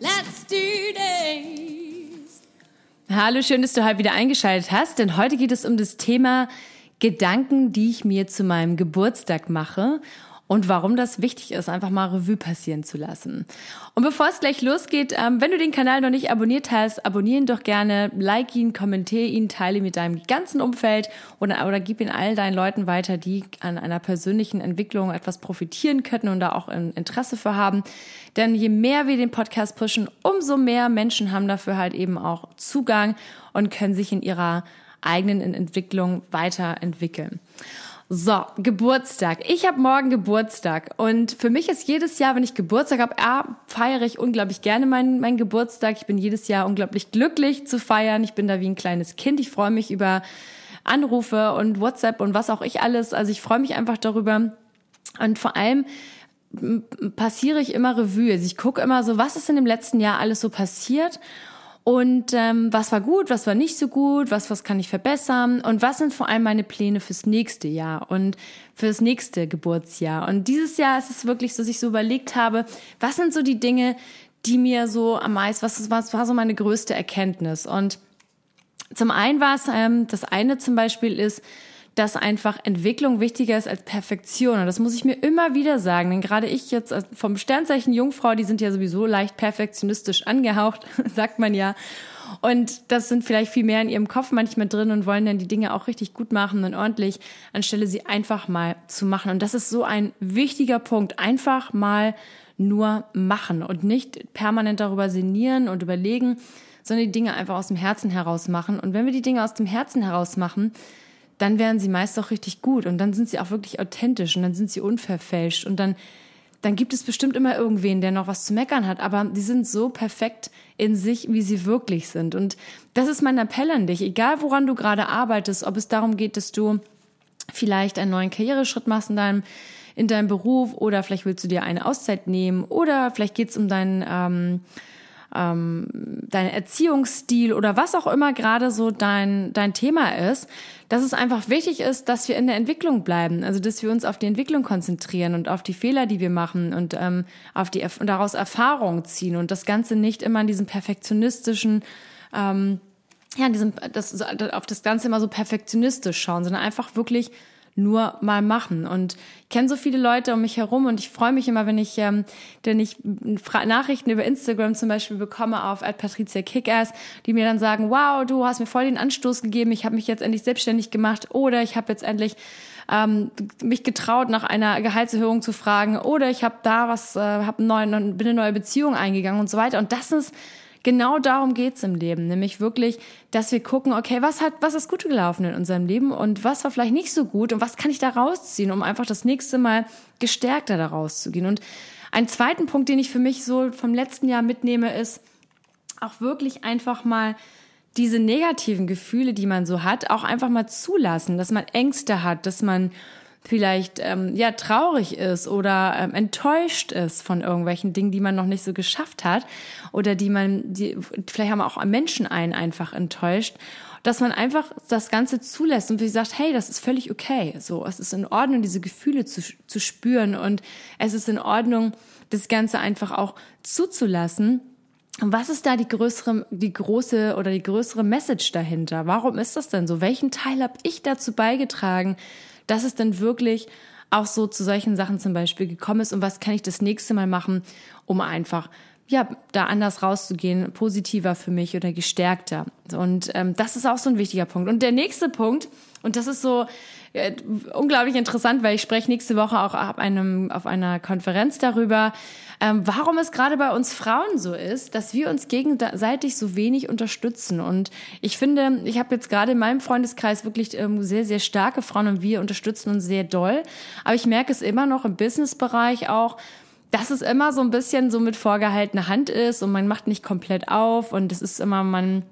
let's do this! Hallo, schön, dass du heute wieder eingeschaltet hast, denn heute geht es um das Thema Gedanken, die ich mir zu meinem Geburtstag mache und warum das wichtig ist, einfach mal Revue passieren zu lassen. Und bevor es gleich losgeht, ähm, wenn du den Kanal noch nicht abonniert hast, abonnieren doch gerne, like ihn, kommentiere ihn, teile ihn mit deinem ganzen Umfeld oder, oder gib ihn all deinen Leuten weiter, die an einer persönlichen Entwicklung etwas profitieren könnten und da auch ein Interesse für haben. Denn je mehr wir den Podcast pushen, umso mehr Menschen haben dafür halt eben auch Zugang und können sich in ihrer eigenen Entwicklung weiterentwickeln. So, Geburtstag. Ich habe morgen Geburtstag und für mich ist jedes Jahr, wenn ich Geburtstag habe, A, feiere ich unglaublich gerne meinen, meinen Geburtstag. Ich bin jedes Jahr unglaublich glücklich zu feiern. Ich bin da wie ein kleines Kind. Ich freue mich über Anrufe und WhatsApp und was auch ich alles. Also ich freue mich einfach darüber. Und vor allem passiere ich immer Revue. Also ich gucke immer so, was ist in dem letzten Jahr alles so passiert und ähm, was war gut, was war nicht so gut, was, was kann ich verbessern und was sind vor allem meine Pläne fürs nächste Jahr und fürs nächste Geburtsjahr. Und dieses Jahr ist es wirklich so, dass ich so überlegt habe, was sind so die Dinge, die mir so am meisten, was, was war so meine größte Erkenntnis? Und zum einen war es, ähm, das eine zum Beispiel ist, dass einfach Entwicklung wichtiger ist als Perfektion. Und das muss ich mir immer wieder sagen. Denn gerade ich jetzt vom Sternzeichen Jungfrau, die sind ja sowieso leicht perfektionistisch angehaucht, sagt man ja. Und das sind vielleicht viel mehr in ihrem Kopf manchmal drin und wollen dann die Dinge auch richtig gut machen und ordentlich, anstelle sie einfach mal zu machen. Und das ist so ein wichtiger Punkt. Einfach mal nur machen und nicht permanent darüber sinnieren und überlegen, sondern die Dinge einfach aus dem Herzen heraus machen. Und wenn wir die Dinge aus dem Herzen heraus machen, dann werden sie meist auch richtig gut und dann sind sie auch wirklich authentisch und dann sind sie unverfälscht und dann dann gibt es bestimmt immer irgendwen, der noch was zu meckern hat, aber die sind so perfekt in sich, wie sie wirklich sind. Und das ist mein Appell an dich, egal woran du gerade arbeitest, ob es darum geht, dass du vielleicht einen neuen Karriereschritt machst in deinem, in deinem Beruf oder vielleicht willst du dir eine Auszeit nehmen oder vielleicht geht es um deinen ähm, ähm, dein Erziehungsstil oder was auch immer gerade so dein, dein Thema ist, dass es einfach wichtig ist, dass wir in der Entwicklung bleiben. Also dass wir uns auf die Entwicklung konzentrieren und auf die Fehler, die wir machen und ähm, auf die und daraus Erfahrungen ziehen und das Ganze nicht immer in diesem perfektionistischen ähm, ja, in diesem, das, auf das Ganze immer so perfektionistisch schauen, sondern einfach wirklich nur mal machen. Und ich kenne so viele Leute um mich herum und ich freue mich immer, wenn ich, ähm, wenn ich Nachrichten über Instagram zum Beispiel bekomme auf Patricia Kickass, die mir dann sagen, wow, du hast mir voll den Anstoß gegeben, ich habe mich jetzt endlich selbstständig gemacht oder ich habe jetzt endlich ähm, mich getraut, nach einer Gehaltserhöhung zu fragen oder ich habe da was, äh, hab einen bin eine neue Beziehung eingegangen und so weiter. Und das ist genau darum geht's im Leben, nämlich wirklich, dass wir gucken, okay, was hat, was ist gut gelaufen in unserem Leben und was war vielleicht nicht so gut und was kann ich da rausziehen, um einfach das nächste Mal gestärkter da rauszugehen. Und ein zweiten Punkt, den ich für mich so vom letzten Jahr mitnehme, ist auch wirklich einfach mal diese negativen Gefühle, die man so hat, auch einfach mal zulassen, dass man Ängste hat, dass man vielleicht ähm, ja traurig ist oder ähm, enttäuscht ist von irgendwelchen Dingen, die man noch nicht so geschafft hat oder die man, die vielleicht haben auch Menschen einen einfach enttäuscht, dass man einfach das Ganze zulässt und wie sagt, hey, das ist völlig okay, so es ist in Ordnung, diese Gefühle zu, zu spüren und es ist in Ordnung, das Ganze einfach auch zuzulassen. Und was ist da die größere, die große oder die größere Message dahinter? Warum ist das denn so? Welchen Teil habe ich dazu beigetragen, dass es dann wirklich auch so zu solchen Sachen zum Beispiel gekommen ist und was kann ich das nächste Mal machen, um einfach ja, da anders rauszugehen, positiver für mich oder gestärkter. Und ähm, das ist auch so ein wichtiger Punkt. Und der nächste Punkt, und das ist so unglaublich interessant, weil ich spreche nächste Woche auch auf, einem, auf einer Konferenz darüber, ähm, warum es gerade bei uns Frauen so ist, dass wir uns gegenseitig so wenig unterstützen. Und ich finde, ich habe jetzt gerade in meinem Freundeskreis wirklich ähm, sehr, sehr starke Frauen und wir unterstützen uns sehr doll. Aber ich merke es immer noch im Businessbereich auch, dass es immer so ein bisschen so mit vorgehaltener Hand ist und man macht nicht komplett auf und es ist immer, man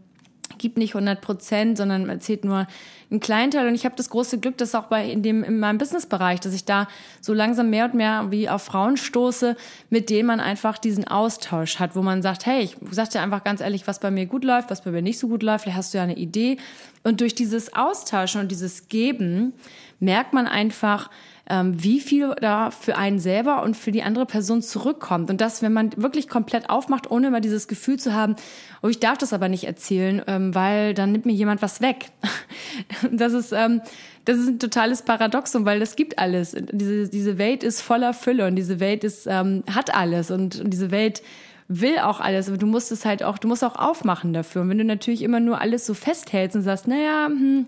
gibt nicht 100 Prozent, sondern erzählt nur einen kleinen Teil. Und ich habe das große Glück, dass auch bei in dem in meinem Businessbereich, dass ich da so langsam mehr und mehr wie auf Frauen stoße, mit denen man einfach diesen Austausch hat, wo man sagt, hey, ich sag dir einfach ganz ehrlich, was bei mir gut läuft, was bei mir nicht so gut läuft. Vielleicht hast du ja eine Idee. Und durch dieses Austauschen und dieses Geben merkt man einfach, ähm, wie viel da für einen selber und für die andere Person zurückkommt. Und das, wenn man wirklich komplett aufmacht, ohne immer dieses Gefühl zu haben, oh, ich darf das aber nicht erzählen, ähm, weil dann nimmt mir jemand was weg. das ist, ähm, das ist ein totales Paradoxum, weil das gibt alles. Diese, diese Welt ist voller Fülle und diese Welt ist, ähm, hat alles und, und diese Welt will auch alles, aber du musst es halt auch, du musst auch aufmachen dafür. Und wenn du natürlich immer nur alles so festhältst und sagst, naja, hm,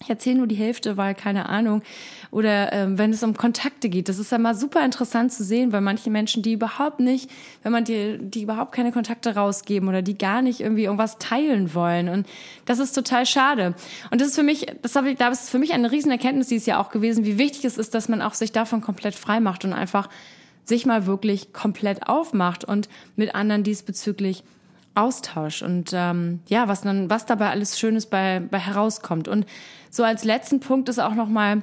ich erzähle nur die Hälfte, weil keine Ahnung. Oder ähm, wenn es um Kontakte geht, das ist ja mal super interessant zu sehen, weil manche Menschen, die überhaupt nicht, wenn man die, die überhaupt keine Kontakte rausgeben oder die gar nicht irgendwie irgendwas teilen wollen. Und das ist total schade. Und das ist für mich, das habe ich, da ist für mich eine Riesenerkenntnis, die ist ja auch gewesen, wie wichtig es ist, dass man auch sich davon komplett frei macht und einfach sich mal wirklich komplett aufmacht und mit anderen diesbezüglich Austausch und ähm, ja, was dann, was dabei alles Schönes bei, bei herauskommt. Und so als letzten Punkt ist auch nochmal,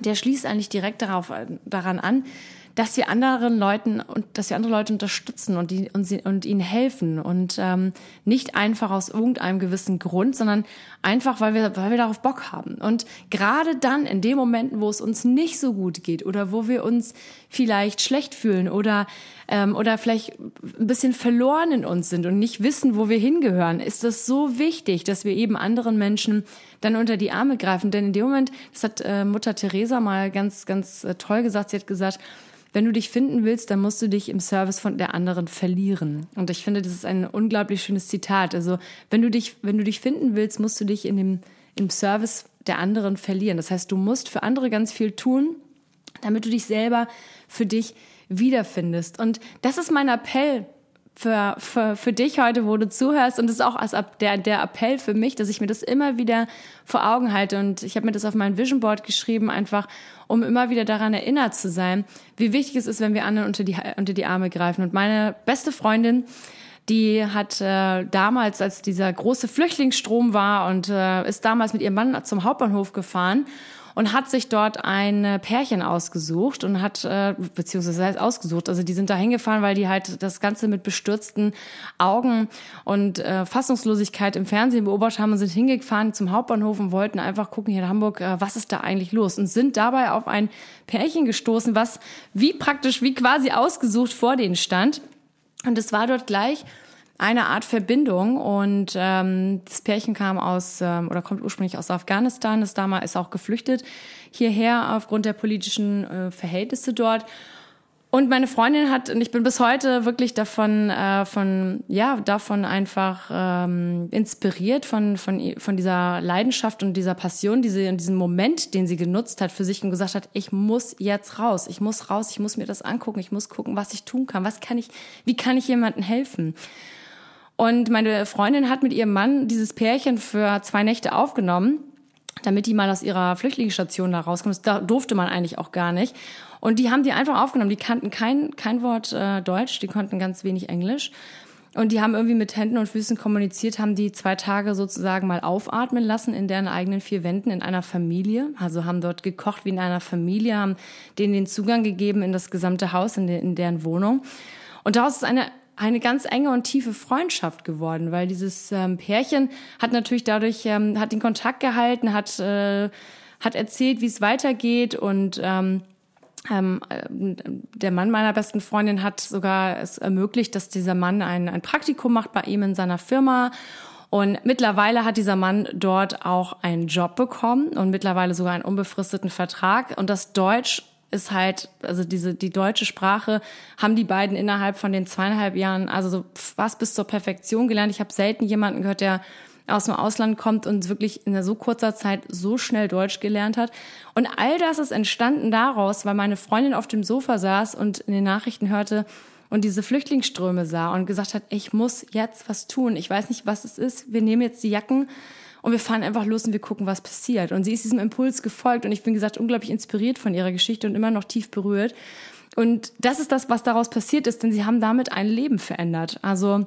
der schließt eigentlich direkt darauf, daran an, dass wir anderen Leuten und dass wir andere Leute unterstützen und, die, und, sie, und ihnen helfen und ähm, nicht einfach aus irgendeinem gewissen Grund, sondern einfach, weil wir, weil wir darauf Bock haben. Und gerade dann, in den Momenten, wo es uns nicht so gut geht oder wo wir uns vielleicht schlecht fühlen oder ähm, oder vielleicht ein bisschen verloren in uns sind und nicht wissen, wo wir hingehören, ist das so wichtig, dass wir eben anderen Menschen dann unter die Arme greifen. Denn in dem Moment, das hat äh, Mutter Teresa mal ganz, ganz äh, toll gesagt, sie hat gesagt, wenn du dich finden willst, dann musst du dich im Service von der anderen verlieren. Und ich finde, das ist ein unglaublich schönes Zitat. Also, wenn du dich, wenn du dich finden willst, musst du dich in dem, im Service der anderen verlieren. Das heißt, du musst für andere ganz viel tun, damit du dich selber für dich wiederfindest. Und das ist mein Appell für, für, für dich heute, wo du zuhörst. Und das ist auch als der, der Appell für mich, dass ich mir das immer wieder vor Augen halte. Und ich habe mir das auf mein Vision Board geschrieben, einfach um immer wieder daran erinnert zu sein, wie wichtig es ist, wenn wir anderen unter die, unter die Arme greifen. Und meine beste Freundin, die hat äh, damals, als dieser große Flüchtlingsstrom war und äh, ist damals mit ihrem Mann zum Hauptbahnhof gefahren und hat sich dort ein Pärchen ausgesucht und hat, äh, beziehungsweise heißt ausgesucht, also die sind da hingefahren, weil die halt das Ganze mit bestürzten Augen und äh, Fassungslosigkeit im Fernsehen beobachtet haben und sind hingefahren zum Hauptbahnhof und wollten einfach gucken hier in Hamburg, äh, was ist da eigentlich los und sind dabei auf ein Pärchen gestoßen, was wie praktisch, wie quasi ausgesucht vor denen stand. Und es war dort gleich eine Art Verbindung. Und ähm, das Pärchen kam aus ähm, oder kommt ursprünglich aus Afghanistan, ist damals ist auch geflüchtet hierher aufgrund der politischen äh, Verhältnisse dort. Und meine Freundin hat, und ich bin bis heute wirklich davon, äh, von, ja, davon einfach ähm, inspiriert, von, von, von dieser Leidenschaft und dieser Passion, diese, in diesem Moment, den sie genutzt hat für sich und gesagt hat, ich muss jetzt raus, ich muss raus, ich muss mir das angucken, ich muss gucken, was ich tun kann, was kann ich, wie kann ich jemandem helfen? Und meine Freundin hat mit ihrem Mann dieses Pärchen für zwei Nächte aufgenommen, damit die mal aus ihrer Flüchtlingsstation da rauskommen. Das durfte man eigentlich auch gar nicht. Und die haben die einfach aufgenommen. Die kannten kein, kein Wort äh, Deutsch, die konnten ganz wenig Englisch. Und die haben irgendwie mit Händen und Füßen kommuniziert, haben die zwei Tage sozusagen mal aufatmen lassen in deren eigenen vier Wänden in einer Familie. Also haben dort gekocht wie in einer Familie, haben denen den Zugang gegeben in das gesamte Haus, in, de, in deren Wohnung. Und daraus ist eine eine ganz enge und tiefe Freundschaft geworden, weil dieses ähm, Pärchen hat natürlich dadurch, ähm, hat den Kontakt gehalten, hat, äh, hat erzählt, wie es weitergeht und ähm, ähm, der Mann meiner besten Freundin hat sogar es ermöglicht, dass dieser Mann ein, ein Praktikum macht bei ihm in seiner Firma. Und mittlerweile hat dieser Mann dort auch einen Job bekommen und mittlerweile sogar einen unbefristeten Vertrag. Und das Deutsch ist halt, also diese, die deutsche Sprache haben die beiden innerhalb von den zweieinhalb Jahren, also so fast bis zur Perfektion gelernt. Ich habe selten jemanden gehört, der aus dem Ausland kommt und wirklich in so kurzer Zeit so schnell Deutsch gelernt hat. Und all das ist entstanden daraus, weil meine Freundin auf dem Sofa saß und in den Nachrichten hörte und diese Flüchtlingsströme sah und gesagt hat, ich muss jetzt was tun. Ich weiß nicht, was es ist. Wir nehmen jetzt die Jacken und wir fahren einfach los und wir gucken, was passiert. Und sie ist diesem Impuls gefolgt und ich bin gesagt unglaublich inspiriert von ihrer Geschichte und immer noch tief berührt. Und das ist das, was daraus passiert ist, denn sie haben damit ein Leben verändert. Also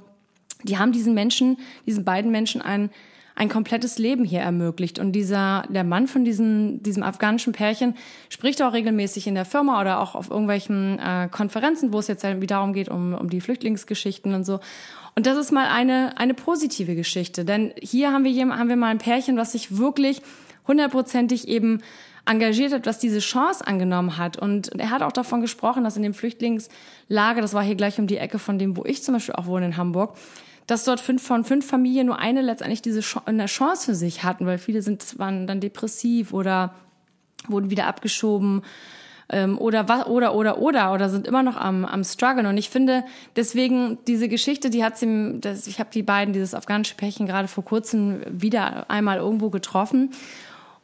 die haben diesen Menschen, diesen beiden Menschen ein ein komplettes Leben hier ermöglicht. Und dieser, der Mann von diesem, diesem afghanischen Pärchen spricht auch regelmäßig in der Firma oder auch auf irgendwelchen äh, Konferenzen, wo es jetzt irgendwie darum geht, um, um die Flüchtlingsgeschichten und so. Und das ist mal eine, eine positive Geschichte. Denn hier haben wir, haben wir mal ein Pärchen, was sich wirklich hundertprozentig eben engagiert hat, was diese Chance angenommen hat. Und er hat auch davon gesprochen, dass in dem Flüchtlingslager, das war hier gleich um die Ecke von dem, wo ich zum Beispiel auch wohne in Hamburg, dass dort fünf von fünf Familien nur eine letztendlich diese eine Chance für sich hatten, weil viele sind, waren dann depressiv oder wurden wieder abgeschoben ähm, oder was oder oder oder oder sind immer noch am am struggeln. Und ich finde deswegen diese Geschichte die hat sie das, ich habe die beiden dieses afghanische Pärchen gerade vor kurzem wieder einmal irgendwo getroffen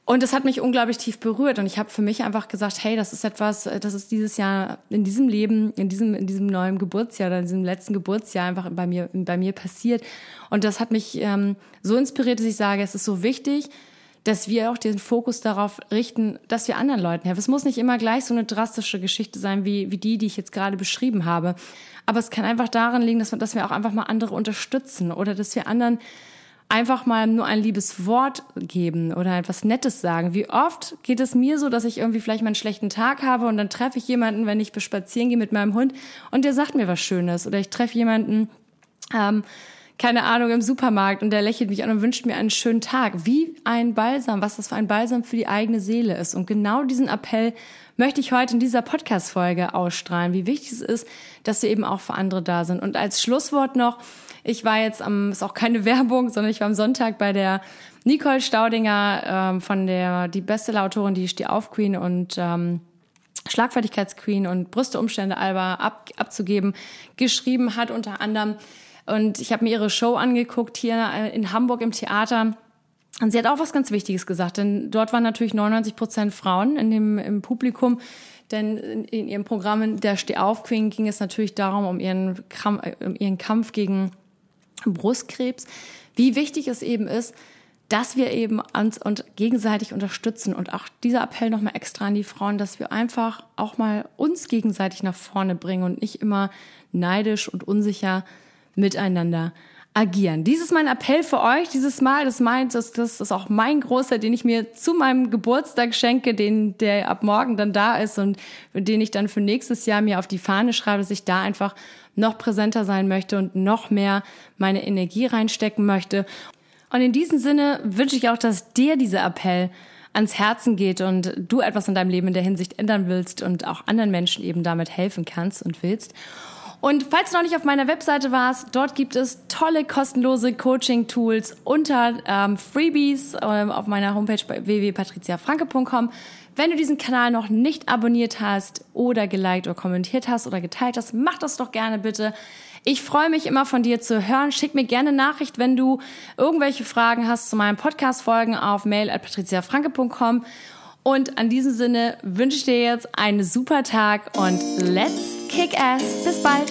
und das hat mich unglaublich tief berührt und ich habe für mich einfach gesagt, hey, das ist etwas, das ist dieses Jahr in diesem Leben, in diesem in diesem neuen Geburtsjahr oder in diesem letzten Geburtsjahr einfach bei mir bei mir passiert und das hat mich ähm, so inspiriert, dass ich sage, es ist so wichtig, dass wir auch den Fokus darauf richten, dass wir anderen Leuten helfen. Es muss nicht immer gleich so eine drastische Geschichte sein, wie, wie die, die ich jetzt gerade beschrieben habe. Aber es kann einfach daran liegen, dass wir, dass wir auch einfach mal andere unterstützen oder dass wir anderen einfach mal nur ein liebes Wort geben oder etwas Nettes sagen. Wie oft geht es mir so, dass ich irgendwie vielleicht mal einen schlechten Tag habe und dann treffe ich jemanden, wenn ich spazieren gehe mit meinem Hund und der sagt mir was Schönes oder ich treffe jemanden, ähm, keine Ahnung, im Supermarkt und der lächelt mich an und wünscht mir einen schönen Tag. Wie ein Balsam, was das für ein Balsam für die eigene Seele ist. Und genau diesen Appell möchte ich heute in dieser Podcast-Folge ausstrahlen, wie wichtig es ist, dass wir eben auch für andere da sind. Und als Schlusswort noch, ich war jetzt am, ist auch keine Werbung, sondern ich war am Sonntag bei der Nicole Staudinger ähm, von der, die Bestseller-Autorin, die Steh auf Queen und ähm, Schlagfertigkeitsqueen und Brüsteumstände Alba ab, abzugeben, geschrieben hat unter anderem und ich habe mir ihre Show angeguckt hier äh, in Hamburg im Theater. Und sie hat auch was ganz Wichtiges gesagt, denn dort waren natürlich 99 Prozent Frauen in dem, im Publikum. Denn in, ihrem Programm der Stehauf Queen ging es natürlich darum, um ihren, um ihren Kampf gegen Brustkrebs. Wie wichtig es eben ist, dass wir eben uns und gegenseitig unterstützen und auch dieser Appell nochmal extra an die Frauen, dass wir einfach auch mal uns gegenseitig nach vorne bringen und nicht immer neidisch und unsicher miteinander agieren. Dies ist mein Appell für euch dieses Mal. Das, meint, das, das ist auch mein großer, den ich mir zu meinem Geburtstag schenke, den, der ab morgen dann da ist und den ich dann für nächstes Jahr mir auf die Fahne schreibe, dass ich da einfach noch präsenter sein möchte und noch mehr meine Energie reinstecken möchte. Und in diesem Sinne wünsche ich auch, dass dir dieser Appell ans Herzen geht und du etwas in deinem Leben in der Hinsicht ändern willst und auch anderen Menschen eben damit helfen kannst und willst. Und falls du noch nicht auf meiner Webseite warst, dort gibt es tolle kostenlose Coaching-Tools unter ähm, Freebies ähm, auf meiner Homepage bei www.patriziafranke.com. Wenn du diesen Kanal noch nicht abonniert hast oder geliked oder kommentiert hast oder geteilt hast, mach das doch gerne bitte. Ich freue mich immer von dir zu hören. Schick mir gerne Nachricht, wenn du irgendwelche Fragen hast zu meinen Podcast-Folgen auf mail at patriziafranke.com. Und an diesem Sinne wünsche ich dir jetzt einen super Tag und let's kick ass despite